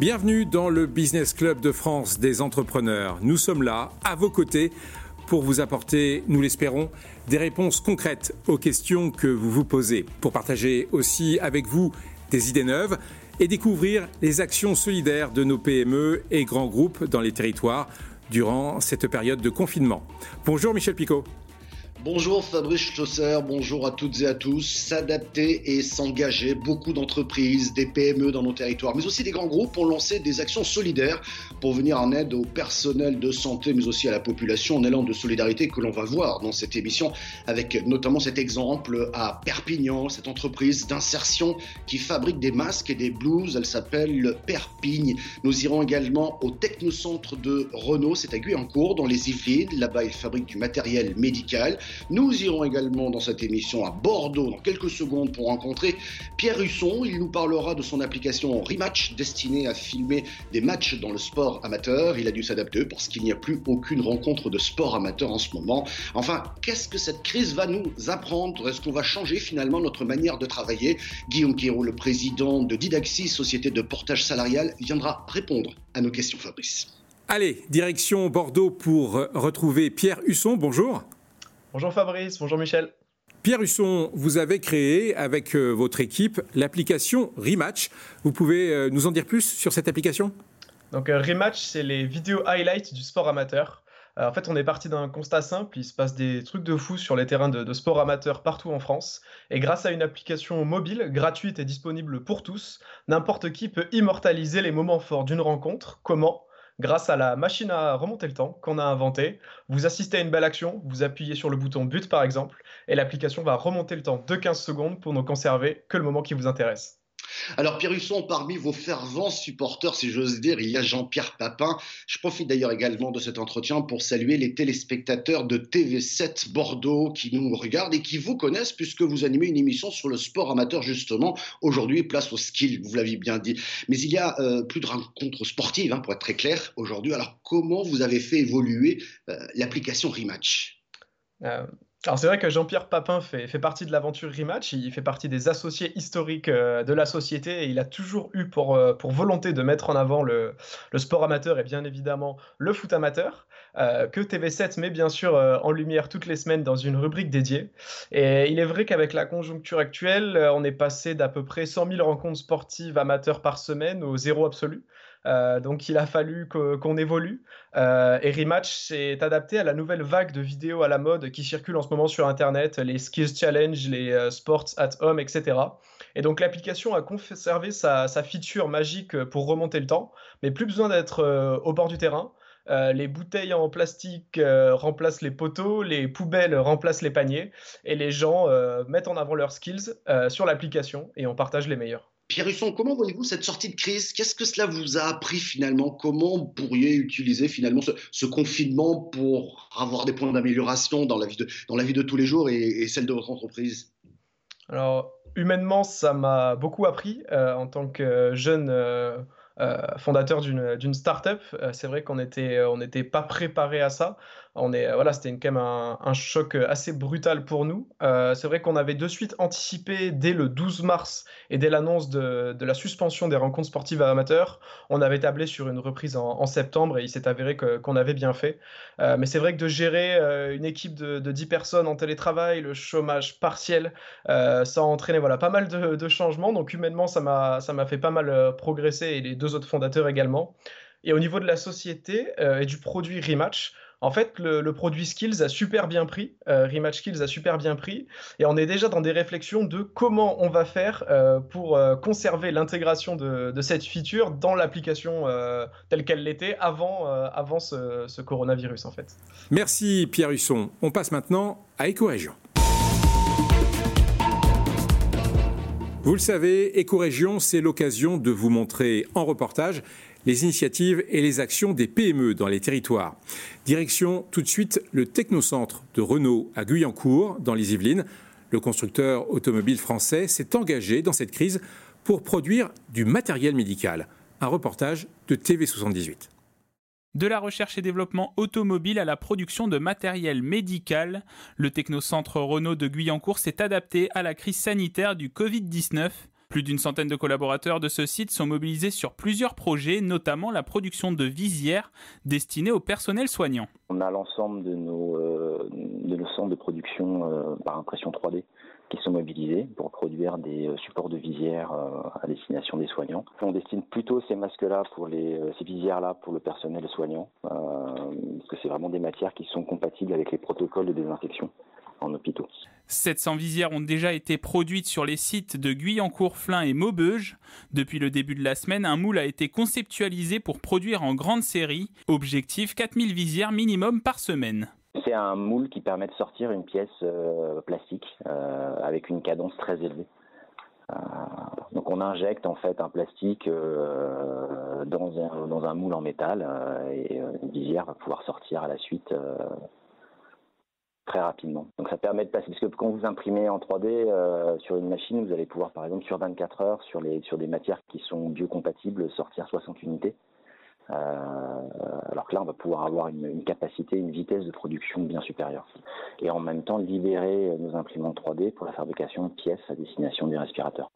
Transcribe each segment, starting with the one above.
Bienvenue dans le Business Club de France des entrepreneurs. Nous sommes là, à vos côtés, pour vous apporter, nous l'espérons, des réponses concrètes aux questions que vous vous posez, pour partager aussi avec vous des idées neuves et découvrir les actions solidaires de nos PME et grands groupes dans les territoires durant cette période de confinement. Bonjour Michel Picot. Bonjour Fabrice Schlosser, bonjour à toutes et à tous. S'adapter et s'engager, beaucoup d'entreprises, des PME dans nos territoires, mais aussi des grands groupes ont lancé des actions solidaires pour venir en aide au personnel de santé, mais aussi à la population, en élan de solidarité que l'on va voir dans cette émission, avec notamment cet exemple à Perpignan, cette entreprise d'insertion qui fabrique des masques et des blouses, elle s'appelle Perpigne. Nous irons également au technocentre de Renault, c'est à Guyancourt, dans les Yvelines, là-bas ils fabriquent du matériel médical. Nous irons également dans cette émission à Bordeaux dans quelques secondes pour rencontrer Pierre Husson. Il nous parlera de son application Rematch destinée à filmer des matchs dans le sport amateur. Il a dû s'adapter parce qu'il n'y a plus aucune rencontre de sport amateur en ce moment. Enfin, qu'est-ce que cette crise va nous apprendre? Est-ce qu'on va changer finalement notre manière de travailler? Guillaume Quiro, le président de Didaxi, société de portage salarial, viendra répondre à nos questions, Fabrice. Allez, direction Bordeaux pour retrouver Pierre Husson. Bonjour. Bonjour Fabrice, bonjour Michel. Pierre Husson, vous avez créé avec euh, votre équipe l'application Rematch. Vous pouvez euh, nous en dire plus sur cette application? Donc euh, Rematch, c'est les vidéos highlights du sport amateur. en fait, on est parti d'un constat simple, il se passe des trucs de fou sur les terrains de, de, sport amateur partout en France. Et grâce à une application mobile, gratuite et disponible pour tous, n'importe qui peut immortaliser les moments forts d'une rencontre. Comment? Grâce à la machine à remonter le temps qu'on a inventée. Vous assistez à une belle action, vous appuyez sur le bouton but par exemple, et l'application va remonter le temps de 15 secondes pour ne conserver que le moment qui vous intéresse. Alors Pierre Husson, parmi vos fervents supporters, si j'ose dire, il y a Jean-Pierre Papin. Je profite d'ailleurs également de cet entretien pour saluer les téléspectateurs de TV7 Bordeaux qui nous regardent et qui vous connaissent puisque vous animez une émission sur le sport amateur justement. Aujourd'hui, place au skill, vous l'avez bien dit. Mais il y a euh, plus de rencontres sportives, hein, pour être très clair, aujourd'hui. Alors comment vous avez fait évoluer euh, l'application Rematch? Euh, alors c'est vrai que Jean-Pierre Papin fait, fait partie de l'aventure Rematch, il fait partie des associés historiques euh, de la société et il a toujours eu pour, euh, pour volonté de mettre en avant le, le, sport amateur et bien évidemment le foot amateur, euh, que TV7 met bien sûr en lumière toutes les semaines dans une rubrique dédiée. Et il est vrai qu'avec la conjoncture actuelle, on est passé d'à peu près 100 000 rencontres sportives amateurs par semaine au zéro absolu. Euh, donc il a fallu qu'on évolue. Euh, et Rematch s'est adapté à la nouvelle vague de vidéos à la mode qui circulent en ce moment sur Internet, les Skills Challenge, les euh, Sports at Home, etc. Et donc l'application a conservé sa, feature magique pour remonter le temps, mais plus besoin d'être au bord du terrain. les bouteilles en plastique remplacent les poteaux, les poubelles remplacent les paniers, et les gens mettent en avant leurs skills sur l'application et on partage les meilleurs. Pierre Husson, comment voyez-vous cette sortie de crise? Qu'est-ce que cela vous a appris finalement? Comment vous pourriez utiliser finalement ce, confinement pour avoir des points d'amélioration dans, la vie de, tous les jours et, celle de votre entreprise? Alors, humainement, ça m'a beaucoup appris euh, en tant que jeune. Euh, fondateur d'une start-up. c'est vrai qu'on n'était on n'était pas préparé à ça on est, voilà, c'était quand même un, choc assez brutal pour nous. Euh, c'est vrai qu'on avait de suite anticipé dès le 12 mars et dès l'annonce de, la suspension des rencontres sportives amateurs, on avait tablé sur une reprise en, septembre et il s'est avéré qu'on avait bien fait. Euh, mais c'est vrai que de gérer euh, une équipe de, 10 personnes en télétravail, le chômage partiel, ça a entraîné voilà, pas mal de, de changements. Donc humainement, ça m'a fait pas mal progresser et les deux autres fondateurs également. Et au niveau de la société et du produit Rematch, en fait, le, produit Skills a super bien pris, euh, Rematch Skills a super bien pris, et on est déjà dans des réflexions de comment on va faire euh, pour euh, conserver l'intégration de, cette feature dans l'application telle qu'elle l'était avant, avant ce, ce, coronavirus, en fait. Merci Pierre Husson. On passe maintenant à Écorégion. Vous le savez, Écorégion, c'est l'occasion de vous montrer en reportage les initiatives et les actions des PME dans les territoires. Direction tout de suite le technocentre de Renault à Guyancourt, dans les Yvelines. Le constructeur automobile français s'est engagé dans cette crise pour produire du matériel médical. Un reportage de TV78. De la recherche et développement automobile à la production de matériel médical, le technocentre Renault de Guyancourt s'est adapté à la crise sanitaire du Covid-19 Plus d'une centaine de collaborateurs de ce site sont mobilisés sur plusieurs projets, notamment la production de visières destinées au personnel soignant. On a l'ensemble de nos, euh, centres de production euh, par impression 3D qui sont mobilisés pour produire des euh, supports de visières à destination des soignants. On destine plutôt ces masques-là pour les ces visières-là pour le personnel soignant parce que c'est vraiment des matières qui sont compatibles avec les protocoles de désinfection en hôpitaux. 700 visières ont déjà été produites sur les sites de Guyancourt-Flin et Maubeuge. Depuis le début de la semaine, un moule a été conceptualisé pour produire en grande série. Objectif 4000 visières minimum par semaine. C'est un moule qui permet de sortir une pièce euh, plastique euh, avec une cadence très élevée. Euh, donc on injecte en fait un plastique dans un, dans, un, moule en métal et une visière va pouvoir sortir à la suite très rapidement. Donc ça permet de passer, parce que quand vous imprimez en 3D euh, sur une machine, vous allez pouvoir par exemple sur 24 heures, sur, les, sur des matières qui sont biocompatibles, sortir 60 unités. Euh, alors que là, on va pouvoir avoir une, capacité, une vitesse de production bien supérieure. Et en même temps, libérer nos imprimantes 3D pour la fabrication de pièces à destination des respirateurs.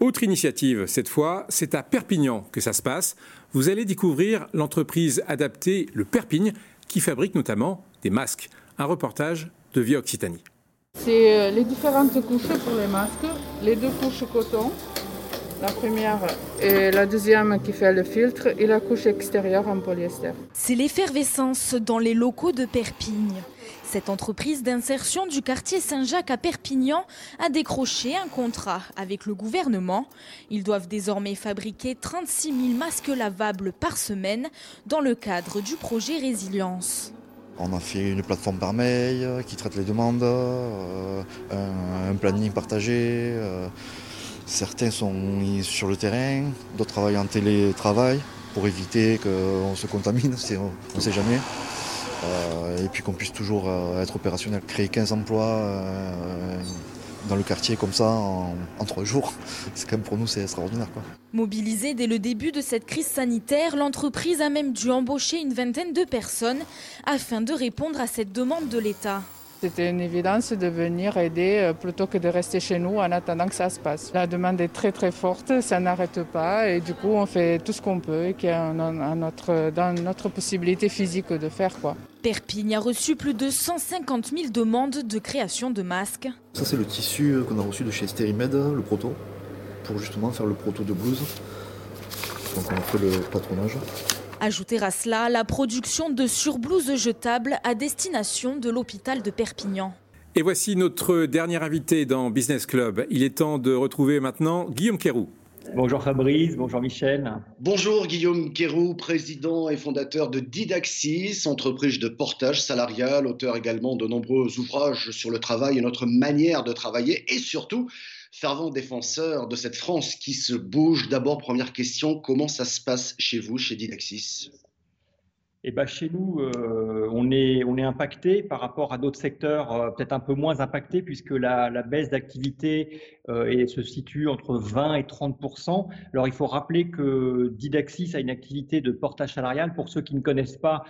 Autre initiative, cette fois, c'est à Perpignan que ça se passe. Vous allez découvrir l'entreprise adaptée Le Perpigne qui fabrique notamment des masques. Un reportage de Vie Occitanie. C'est euh, les différentes couches pour les masques, les deux couches coton, la première et la deuxième qui fait le filtre et la couche extérieure en polyester. C'est l'effervescence dans les locaux de Perpigne. Cette entreprise d'insertion du quartier Saint-Jacques à Perpignan a décroché un contrat avec le gouvernement. Ils doivent désormais fabriquer 36 000 masques lavables par semaine dans le cadre du projet Résilience. On a fait une plateforme par mail euh, qui traite les demandes, euh, un, planning partagé. Euh, certains sont sur le terrain, d'autres travaillent en télétravail pour éviter qu'on se contamine, on ne sait jamais. et puis qu'on puisse toujours être opérationnel. Créer 15 emplois dans le quartier comme ça en, trois jours, c'est quand même pour nous c'est extraordinaire. Mobilisée dès le début de cette crise sanitaire, l'entreprise a même dû embaucher une vingtaine de personnes afin de répondre à cette demande de l'État. C'était une évidence de venir aider euh, plutôt que de rester chez nous en attendant que ça se passe. La demande est très très forte, ça n'arrête pas et du coup on fait tout ce qu'on peut et qui est notre, dans notre possibilité physique de faire. Quoi. Perpigne a reçu plus de 150 000 demandes de création de masques. Ça c'est le tissu qu'on a reçu de chez Sterimed, le proto, pour justement faire le proto de blouse. Donc on a fait le patronage. Ajouter à cela la production de surblouses jetables à destination de l'hôpital de Perpignan. Et voici notre dernier invité dans Business Club. Il est temps de retrouver maintenant Guillaume Quérou. Bonjour Fabrice, bonjour Michel. Bonjour Guillaume Quérou, président et fondateur de Didaxis, entreprise de portage salarial, auteur également de nombreux ouvrages sur le travail et notre manière de travailler et surtout fervent défenseur de cette France qui se bouge. D'abord, première question, comment ça se passe chez vous, chez Didaxis eh ben, chez nous, euh, on, est, impacté par rapport à d'autres secteurs, euh, peut-être un peu moins impacté, puisque la, baisse d'activité euh, se situe entre 20 et 30 Alors, il faut rappeler que Didaxis a une activité de portage salarial. Pour ceux qui ne connaissent pas,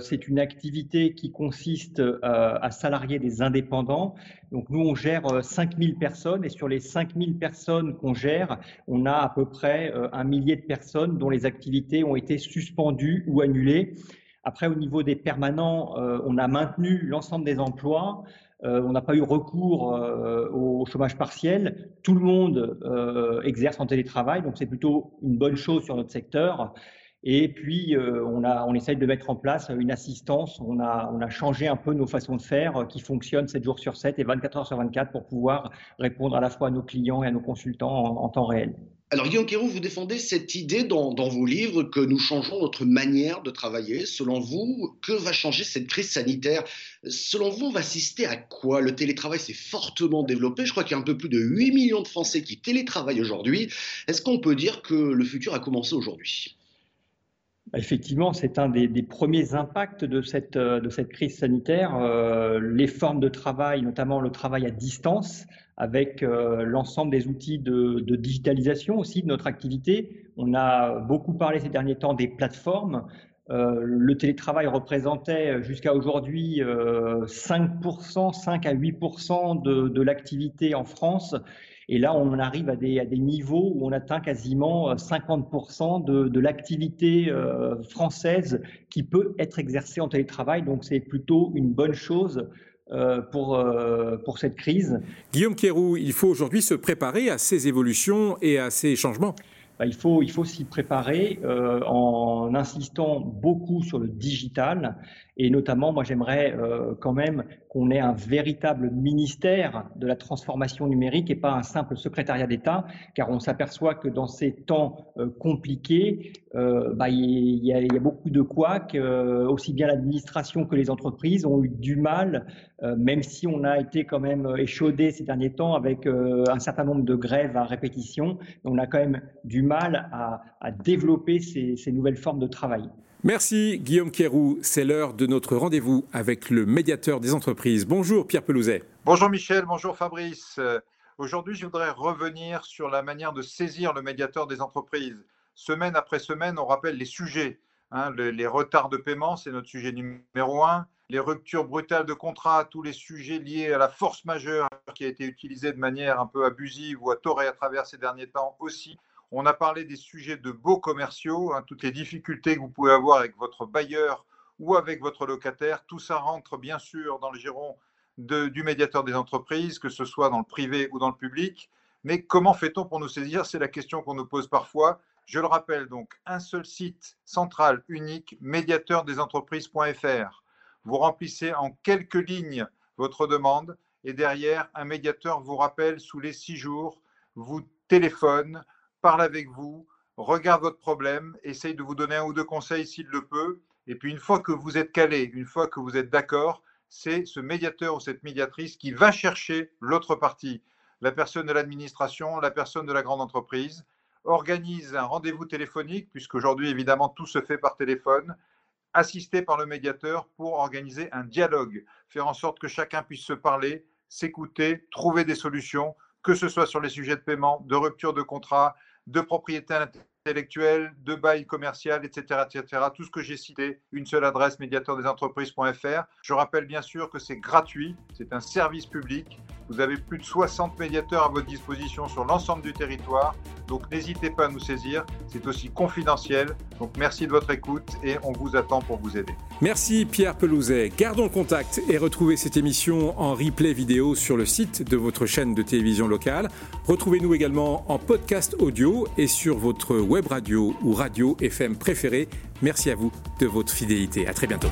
c'est une activité qui consiste à salarier des indépendants. Donc, nous, on gère 5000 personnes et sur les 5000 personnes qu'on gère, on a à peu près un millier de personnes dont les activités ont été suspendues ou annulées. Après, au niveau des permanents, euh, on a maintenu l'ensemble des emplois. Euh, on n'a pas eu recours euh, au chômage partiel. Tout le monde exerce en télétravail, donc c'est plutôt une bonne chose sur notre secteur. Et puis, on, a, essaye de mettre en place une assistance. On a, changé un peu nos façons de faire qui fonctionnent 7 jours sur 7 et 24 heures sur 24 pour pouvoir répondre à la fois à nos clients et à nos consultants en temps réel. Alors Guillaume Quérou, vous défendez cette idée dans, vos livres que nous changeons notre manière de travailler. Selon vous, que va changer cette crise sanitaire? Selon vous, on va assister à quoi? Le télétravail s'est fortement développé. Je crois qu'il y a un peu plus de 8 millions de Français qui télétravaillent aujourd'hui. Est-ce qu'on peut dire que le futur a commencé aujourd'hui? Effectivement, c'est un des, premiers impacts de cette, cette crise sanitaire. Euh, les formes de travail, notamment le travail à distance, avec euh, l'ensemble des outils de, digitalisation aussi de notre activité. On a beaucoup parlé ces derniers temps des plateformes. Euh, le télétravail représentait jusqu'à aujourd'hui 5%, euh, 5 à 8% de, de l'activité en France. Et là, on arrive à des, à des niveaux où on atteint quasiment 50% de, de l'activité française qui peut être exercée en télétravail. Donc, c'est plutôt une bonne chose pour, pour cette crise. Guillaume Kérou, il faut aujourd'hui se préparer à ces évolutions et à ces changements? Bah, il faut, il faut s'y préparer euh, en insistant beaucoup sur le digital. Et notamment, moi, j'aimerais euh, quand même qu'on ait un véritable ministère de la transformation numérique et pas un simple secrétariat d'État, car on s'aperçoit que dans ces temps euh, compliqués, bah, il, y a, beaucoup de couacs. aussi bien l'administration que les entreprises ont eu du mal, même si on a été quand même échaudé ces derniers temps avec un certain nombre de grèves à répétition, on a quand même du mal à, développer ces nouvelles formes de travail. Merci Guillaume Kérou. C'est l'heure de notre rendez-vous avec le médiateur des entreprises. Bonjour Pierre Pelouzet. Bonjour Michel, bonjour Fabrice. Aujourd'hui, je voudrais revenir sur la manière de saisir le médiateur des entreprises. Semaine après semaine, on rappelle les sujets. Hein, les, retards de paiement, c'est notre sujet numéro un. Les ruptures brutales de contrat, tous les sujets liés à la force majeure qui a été utilisée de manière un peu abusive ou à tort à travers ces derniers temps aussi. On a parlé des sujets de beaux commerciaux, hein, toutes les difficultés que vous pouvez avoir avec votre bailleur ou avec votre locataire. Tout ça rentre bien sûr dans le giron du médiateur des entreprises, que ce soit dans le privé ou dans le public. Mais comment fait-on pour nous saisir? C'est la question qu'on nous pose parfois. Je le rappelle donc, un seul site central unique, médiateurdesentreprises.fr. Vous remplissez en quelques lignes votre demande et derrière, un médiateur vous rappelle sous les six jours, vous téléphone, parle avec vous, regarde votre problème, essaye de vous donner un ou deux conseils s'il le peut. Et puis une fois que vous êtes calé, une fois que vous êtes d'accord, c'est ce médiateur ou cette médiatrice qui va chercher l'autre partie, la personne de l'administration, la personne de la grande entreprise, organise un rendez-vous téléphonique, puisqu'aujourd'hui évidemment tout se fait par téléphone, assisté par le médiateur pour organiser un dialogue, faire en sorte que chacun puisse se parler, s'écouter, trouver des solutions, que ce soit sur les sujets de paiement, de rupture de contrat, de propriété intellectuelle, de bail commercial, etc.. Tout ce que j'ai cité, une seule adresse médiateurdesentreprises.fr. Je rappelle bien sûr que c'est gratuit, c'est un service public. Vous avez plus de 60 médiateurs à votre disposition sur l'ensemble du territoire. Donc n'hésitez pas à nous saisir, c'est aussi confidentiel. Donc merci de votre écoute et on vous attend pour vous aider. Merci Pierre Pelouzet. Gardons le contact et retrouvez cette émission en replay vidéo sur le site de votre chaîne de télévision locale. Retrouvez-nous également en podcast audio et sur votre web radio ou radio FM préférée. Merci à vous de votre fidélité. À très bientôt.